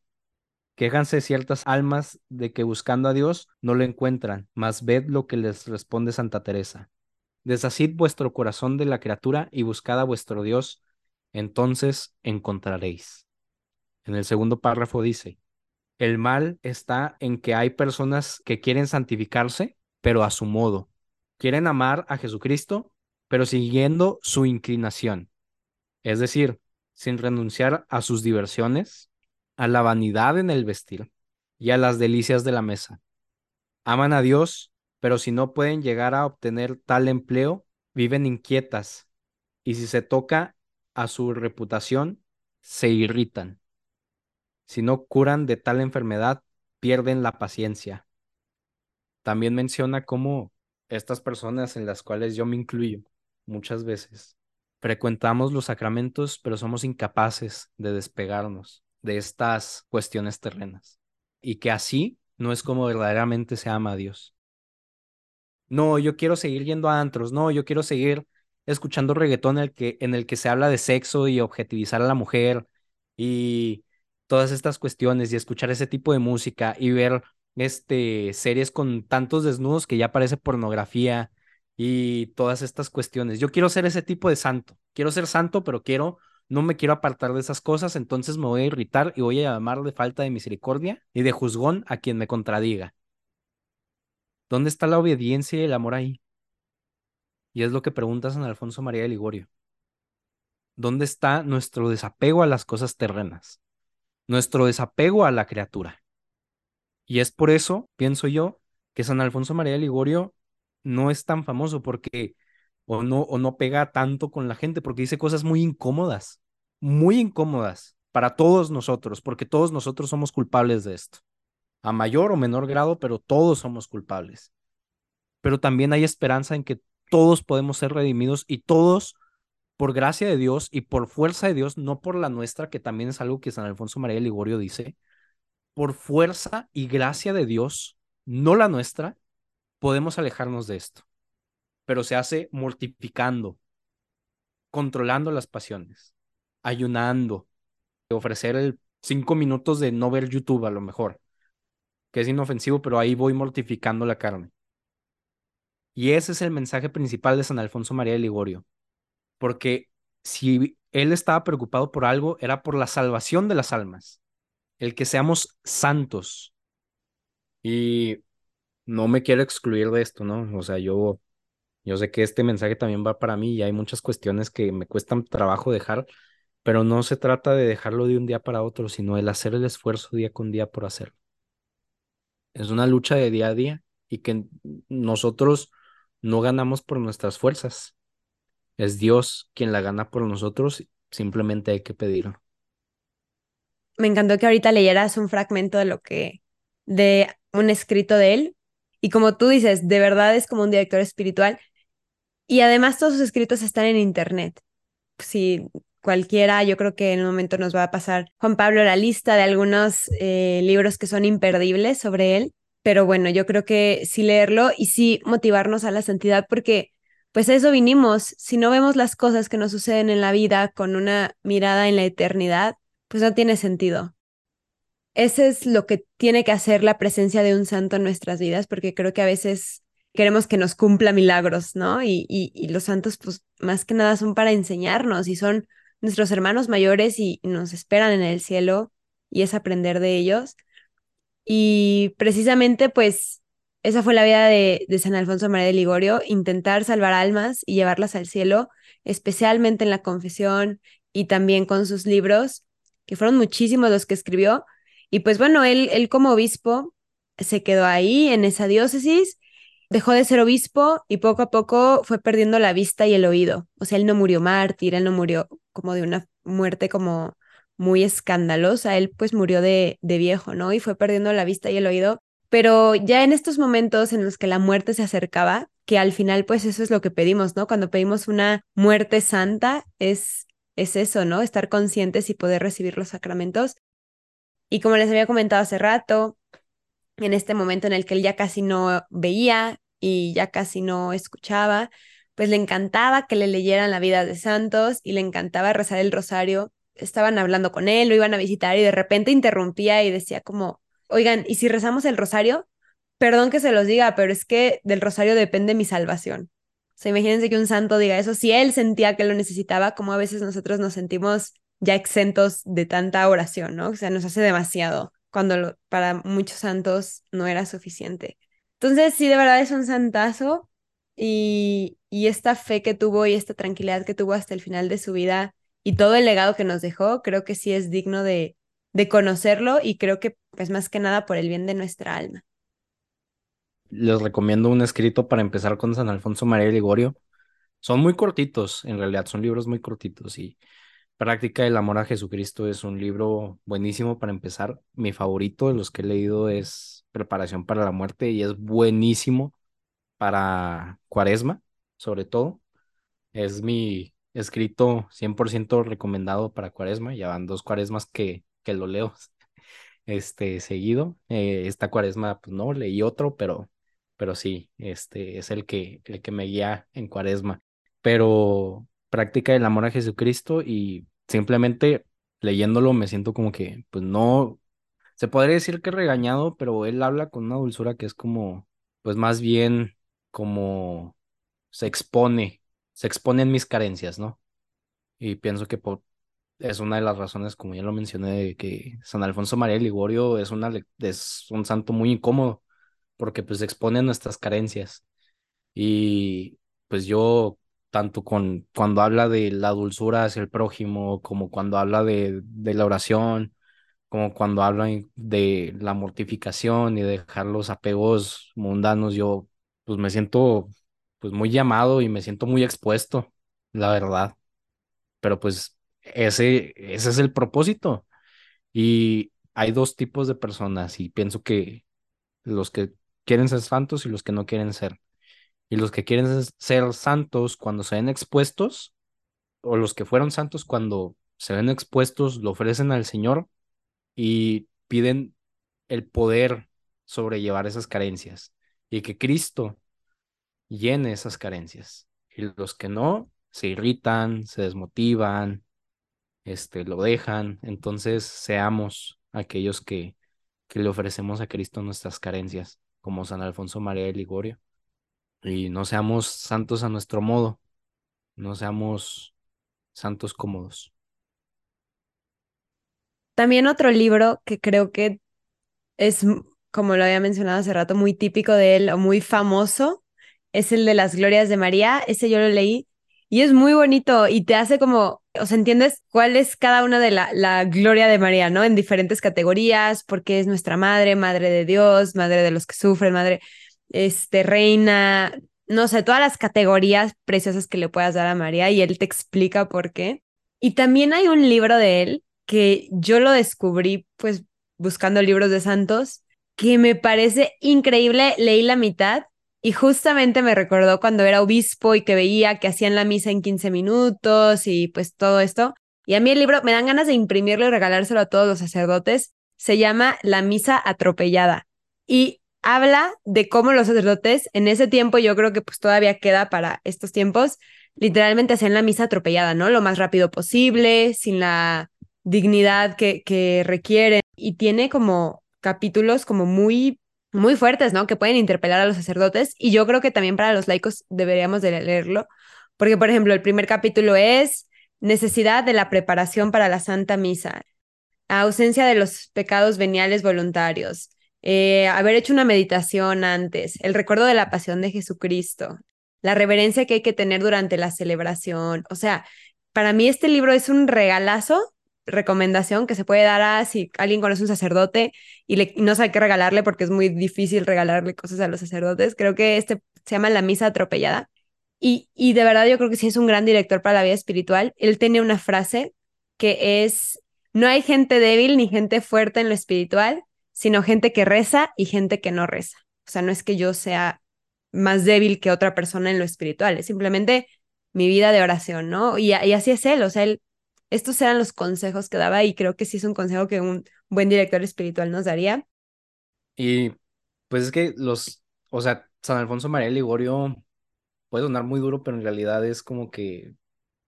Quéjanse ciertas almas de que buscando a Dios no lo encuentran, mas ved lo que les responde Santa Teresa. Deshacid vuestro corazón de la criatura y buscad a vuestro Dios, entonces encontraréis. En el segundo párrafo dice, el mal está en que hay personas que quieren santificarse, pero a su modo. Quieren amar a Jesucristo, pero siguiendo su inclinación. Es decir, sin renunciar a sus diversiones, a la vanidad en el vestir y a las delicias de la mesa. Aman a Dios pero si no pueden llegar a obtener tal empleo, viven inquietas y si se toca a su reputación, se irritan. Si no curan de tal enfermedad, pierden la paciencia. También menciona cómo estas personas en las cuales yo me incluyo muchas veces, frecuentamos los sacramentos, pero somos incapaces de despegarnos de estas cuestiones terrenas. Y que así no es como verdaderamente se ama a Dios. No, yo quiero seguir yendo a antros. No, yo quiero seguir escuchando reggaetón en el que, en el que se habla de sexo y objetivizar a la mujer y todas estas cuestiones y escuchar ese tipo de música y ver este, series con tantos desnudos que ya parece pornografía y todas estas cuestiones. Yo quiero ser ese tipo de santo. Quiero ser santo, pero quiero, no me quiero apartar de esas cosas, entonces me voy a irritar y voy a llamar de falta de misericordia y de juzgón a quien me contradiga. ¿Dónde está la obediencia y el amor ahí? Y es lo que pregunta San Alfonso María de Ligorio. ¿Dónde está nuestro desapego a las cosas terrenas? Nuestro desapego a la criatura. Y es por eso, pienso yo, que San Alfonso María de Ligorio no es tan famoso porque o no, o no pega tanto con la gente porque dice cosas muy incómodas, muy incómodas para todos nosotros, porque todos nosotros somos culpables de esto, a mayor o menor grado, pero todos somos culpables. Pero también hay esperanza en que todos podemos ser redimidos y todos, por gracia de Dios y por fuerza de Dios, no por la nuestra, que también es algo que San Alfonso María de Ligorio dice, por fuerza y gracia de Dios, no la nuestra, podemos alejarnos de esto. Pero se hace mortificando, controlando las pasiones, ayunando, ofrecer el cinco minutos de no ver YouTube a lo mejor, que es inofensivo, pero ahí voy mortificando la carne. Y ese es el mensaje principal de San Alfonso María de Ligorio, porque si él estaba preocupado por algo, era por la salvación de las almas, el que seamos santos. Y no me quiero excluir de esto, ¿no? O sea, yo, yo sé que este mensaje también va para mí y hay muchas cuestiones que me cuestan trabajo dejar, pero no se trata de dejarlo de un día para otro, sino el hacer el esfuerzo día con día por hacerlo. Es una lucha de día a día y que nosotros no ganamos por nuestras fuerzas. Es Dios quien la gana por nosotros, simplemente hay que pedirlo. Me encantó que ahorita leyeras un fragmento de lo que, de un escrito de él. Y como tú dices, de verdad es como un director espiritual. Y además todos sus escritos están en internet. Si cualquiera, yo creo que en un momento nos va a pasar Juan Pablo la lista de algunos eh, libros que son imperdibles sobre él. Pero bueno, yo creo que sí leerlo y sí motivarnos a la santidad porque pues a eso vinimos. Si no vemos las cosas que nos suceden en la vida con una mirada en la eternidad, pues no tiene sentido. Ese es lo que tiene que hacer la presencia de un santo en nuestras vidas, porque creo que a veces queremos que nos cumpla milagros, ¿no? Y, y, los santos, pues más que nada son para enseñarnos y son nuestros hermanos mayores y nos esperan en el cielo y es aprender de ellos. Y precisamente, pues, esa fue la vida de, San Alfonso María de Ligorio, intentar salvar almas y llevarlas al cielo, especialmente en la confesión y también con sus libros, que fueron muchísimos los que escribió. Y pues bueno, él, él como obispo se quedó ahí en esa diócesis, dejó de ser obispo y poco a poco fue perdiendo la vista y el oído. O sea, él no murió mártir, él no murió como de una muerte como muy escandalosa. Él pues murió de, de viejo, ¿no? Y fue perdiendo la vista y el oído. Pero ya en estos momentos en los que la muerte se acercaba, que al final pues eso es lo que pedimos, ¿no? Cuando pedimos una muerte santa es, es eso, ¿no? Estar conscientes y poder recibir los sacramentos. Y como les había comentado hace rato, en este momento en el que él ya casi no veía y ya casi no escuchaba, pues le encantaba que le leyeran la vida de santos y le encantaba rezar el rosario estaban hablando con él, lo iban a visitar y de repente interrumpía y decía como, oigan, ¿y si rezamos el rosario? Perdón que se los diga, pero es que del rosario depende mi salvación. O sea, imagínense que un santo diga eso, si él sentía que lo necesitaba, como a veces nosotros nos sentimos ya exentos de tanta oración, ¿no? O sea, nos hace demasiado cuando para muchos santos no era suficiente. Entonces, sí, de verdad es un santazo y, y esta fe que tuvo y esta tranquilidad que tuvo hasta el final de su vida y todo el legado que nos dejó, creo que sí es digno de, de conocerlo y creo que pues más que nada por el bien de nuestra alma. Les recomiendo un escrito para empezar con San Alfonso María Ligorio. Son muy cortitos, en realidad, son libros muy cortitos y Práctica del Amor a Jesucristo es un libro buenísimo para empezar. Mi favorito de los que he leído es Preparación para la Muerte y es buenísimo para Cuaresma, sobre todo. Es mi escrito 100% recomendado para cuaresma, ya van dos cuaresmas que, que lo leo (laughs) este, seguido. Eh, esta cuaresma, pues no, leí otro, pero, pero sí, este es el que, el que me guía en cuaresma. Pero práctica el amor a Jesucristo y simplemente leyéndolo me siento como que, pues no, se podría decir que regañado, pero él habla con una dulzura que es como, pues más bien como se expone se exponen mis carencias, ¿no? Y pienso que es una de las razones, como ya lo mencioné, de que San Alfonso María de Ligorio es, una, es un santo muy incómodo, porque pues expone nuestras carencias. Y pues yo tanto con cuando habla de la dulzura hacia el prójimo, como cuando habla de, de la oración, como cuando habla de la mortificación y dejar los apegos mundanos, yo pues me siento pues muy llamado y me siento muy expuesto, la verdad. Pero pues ese, ese es el propósito. Y hay dos tipos de personas y pienso que los que quieren ser santos y los que no quieren ser. Y los que quieren ser santos cuando se ven expuestos, o los que fueron santos cuando se ven expuestos, lo ofrecen al Señor y piden el poder sobrellevar esas carencias y que Cristo llene esas carencias. Y los que no, se irritan, se desmotivan, este, lo dejan. Entonces, seamos aquellos que, que le ofrecemos a Cristo nuestras carencias, como San Alfonso María de Ligorio. Y no seamos santos a nuestro modo, no seamos santos cómodos. También otro libro que creo que es, como lo había mencionado hace rato, muy típico de él o muy famoso, es el de las glorias de María. Ese yo lo leí y es muy bonito y te hace como, o sea, entiendes cuál es cada una de la, la gloria de María, ¿no? En diferentes categorías, porque es nuestra madre, madre de Dios, madre de los que sufren, madre, este, reina, no sé, todas las categorías preciosas que le puedas dar a María y él te explica por qué. Y también hay un libro de él que yo lo descubrí pues buscando libros de santos, que me parece increíble, leí la mitad y justamente me recordó cuando era obispo y que veía que hacían la misa en 15 minutos y pues todo esto. Y a mí el libro me dan ganas de imprimirlo y regalárselo a todos los sacerdotes. Se llama La Misa Atropellada y habla de cómo los sacerdotes en ese tiempo, yo creo que pues todavía queda para estos tiempos, literalmente hacían la misa atropellada, ¿no? Lo más rápido posible, sin la dignidad que, que requiere. Y tiene como capítulos como muy muy fuertes, ¿no? Que pueden interpelar a los sacerdotes y yo creo que también para los laicos deberíamos de leerlo, porque por ejemplo, el primer capítulo es necesidad de la preparación para la Santa Misa, ausencia de los pecados veniales voluntarios, eh, haber hecho una meditación antes, el recuerdo de la pasión de Jesucristo, la reverencia que hay que tener durante la celebración. O sea, para mí este libro es un regalazo recomendación que se puede dar a si alguien conoce un sacerdote y, le, no sabe qué regalarle porque es muy difícil regalarle cosas a los sacerdotes. Creo que este se llama La Misa Atropellada. Y, y de verdad yo creo que sí es un gran director para la vida espiritual. Él tiene una frase que es, no hay gente débil ni gente fuerte en lo espiritual, sino gente que reza y gente que no reza. O sea, no es que yo sea más débil que otra persona en lo espiritual, es simplemente mi vida de oración, ¿no? Y, así es él, o sea, él estos eran los consejos que daba y creo que sí es un consejo que un buen director espiritual nos daría. Y pues es que los, o sea, San Alfonso María Ligorio puede sonar muy duro, pero en realidad es como que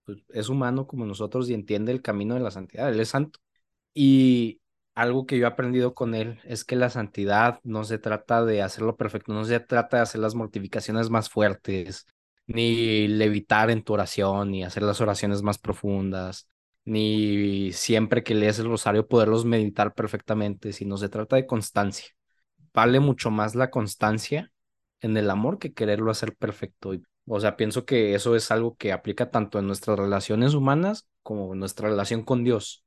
pues, es humano como nosotros y entiende el camino de la santidad, él es santo. Y algo que yo he aprendido con él es que la santidad no se trata de hacerlo perfecto, no se trata de hacer las mortificaciones más fuertes, ni levitar en tu oración, ni hacer las oraciones más profundas, ni siempre que lees el rosario poderlos meditar perfectamente, sino se trata de constancia. Vale mucho más la constancia en el amor que quererlo hacer perfecto. O sea, pienso que eso es algo que aplica tanto en nuestras relaciones humanas como en nuestra relación con Dios.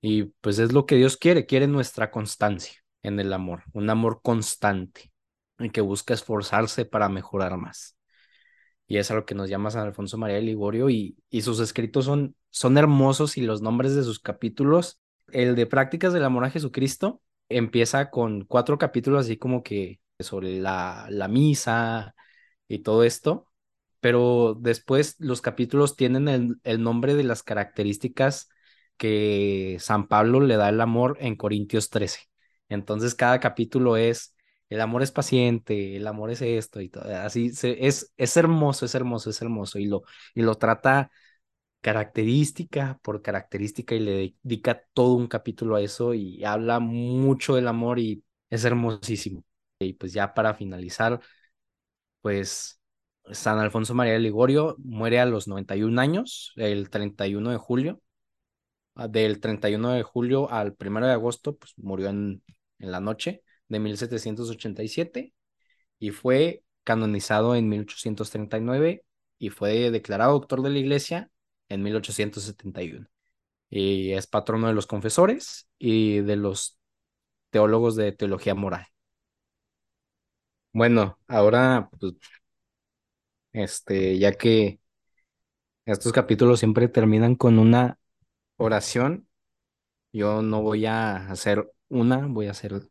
Y pues es lo que Dios quiere, quiere nuestra constancia en el amor, un amor constante, en que busca esforzarse para mejorar más. Y es a lo que nos llama San Alfonso María de Ligorio y, y sus escritos son, son hermosos y los nombres de sus capítulos, el de Prácticas del Amor a Jesucristo, empieza con cuatro capítulos así como que sobre la, la misa y todo esto, pero después los capítulos tienen el, el nombre de las características que San Pablo le da al amor en Corintios 13. Entonces cada capítulo es el amor es paciente, el amor es esto y todo, así es, es hermoso, es hermoso, es hermoso y lo, y lo trata característica por característica y le dedica todo un capítulo a eso y habla mucho del amor y es hermosísimo. Y pues ya para finalizar, pues San Alfonso María de Ligorio muere a los 91 años, el 31 de julio. Ah, del 31 de julio al 1 de agosto, pues murió en, en la noche de 1787 y fue canonizado en 1839 y fue declarado doctor de la iglesia en 1871. Y es patrono de los confesores y de los teólogos de teología moral. Bueno, ahora, pues, este, ya que estos capítulos siempre terminan con una oración, yo no voy a hacer una, voy a hacer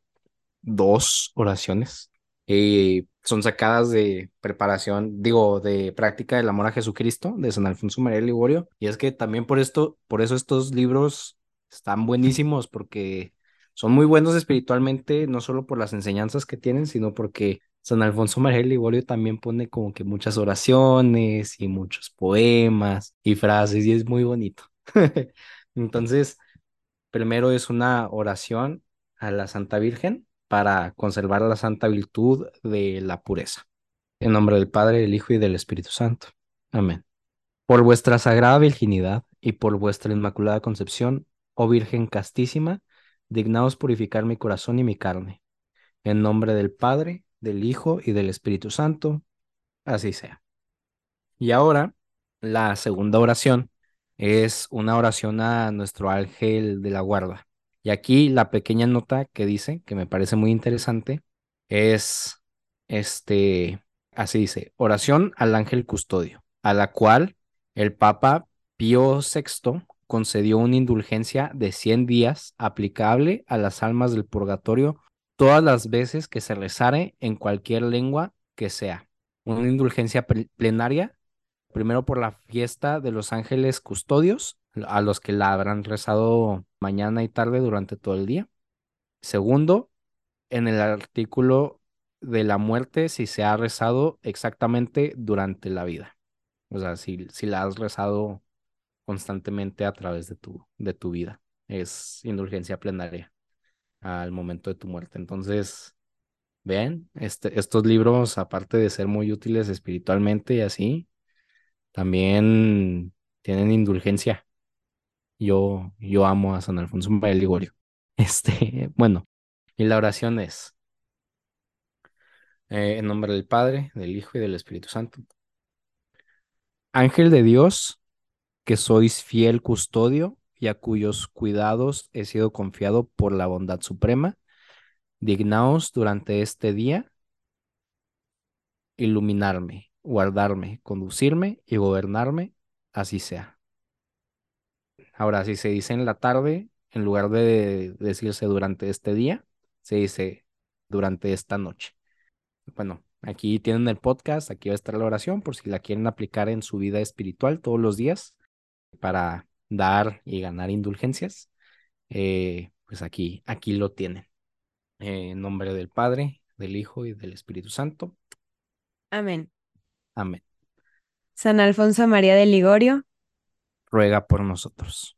dos oraciones. Y son sacadas de preparación, digo, de práctica del amor a Jesucristo, de San Alfonso María Ligorio. Y es que también por esto, por eso estos libros están buenísimos, porque son muy buenos espiritualmente, no solo por las enseñanzas que tienen, sino porque San Alfonso María Ligorio también pone como que muchas oraciones y muchos poemas y frases, y es muy bonito. (laughs) Entonces, primero es una oración a la Santa Virgen para conservar la santa virtud de la pureza. En nombre del Padre, del Hijo y del Espíritu Santo. Amén. Por vuestra sagrada virginidad y por vuestra inmaculada concepción, oh Virgen castísima, dignaos purificar mi corazón y mi carne. En nombre del Padre, del Hijo y del Espíritu Santo, así sea. Y ahora, la segunda oración es una oración a nuestro ángel de la guarda. Y aquí la pequeña nota que dice, que me parece muy interesante, es este, así dice, oración al ángel custodio, a la cual el Papa Pío VI concedió una indulgencia de 100 días aplicable a las almas del purgatorio todas las veces que se rezare en cualquier lengua que sea. Una indulgencia plenaria, primero por la fiesta de los ángeles custodios, a los que la habrán rezado mañana y tarde durante todo el día. Segundo, en el artículo de la muerte, si se ha rezado exactamente durante la vida. O sea, si, si la has rezado constantemente a través de tu, de tu vida. Es indulgencia plenaria al momento de tu muerte. Entonces, vean, este, estos libros, aparte de ser muy útiles espiritualmente y así, también tienen indulgencia yo, yo amo a San Alfonso María Ligorio. (laughs) Este, bueno, y la oración es, eh, en nombre del Padre, del Hijo y del Espíritu Santo. Ángel de Dios, que sois fiel custodio y a cuyos cuidados he sido confiado por la bondad suprema, dignaos durante este día iluminarme, guardarme, conducirme y gobernarme, así sea. Ahora, si se dice en la tarde, en lugar de decirse durante este día, se dice durante esta noche. Bueno, aquí tienen el podcast, aquí va a estar la oración por si la quieren aplicar en su vida espiritual todos los días para dar y ganar indulgencias. Eh, pues aquí, aquí lo tienen. En nombre del Padre, del Hijo y del Espíritu Santo. Amén. Amén. San Alfonso María de Ligorio ruega por nosotros.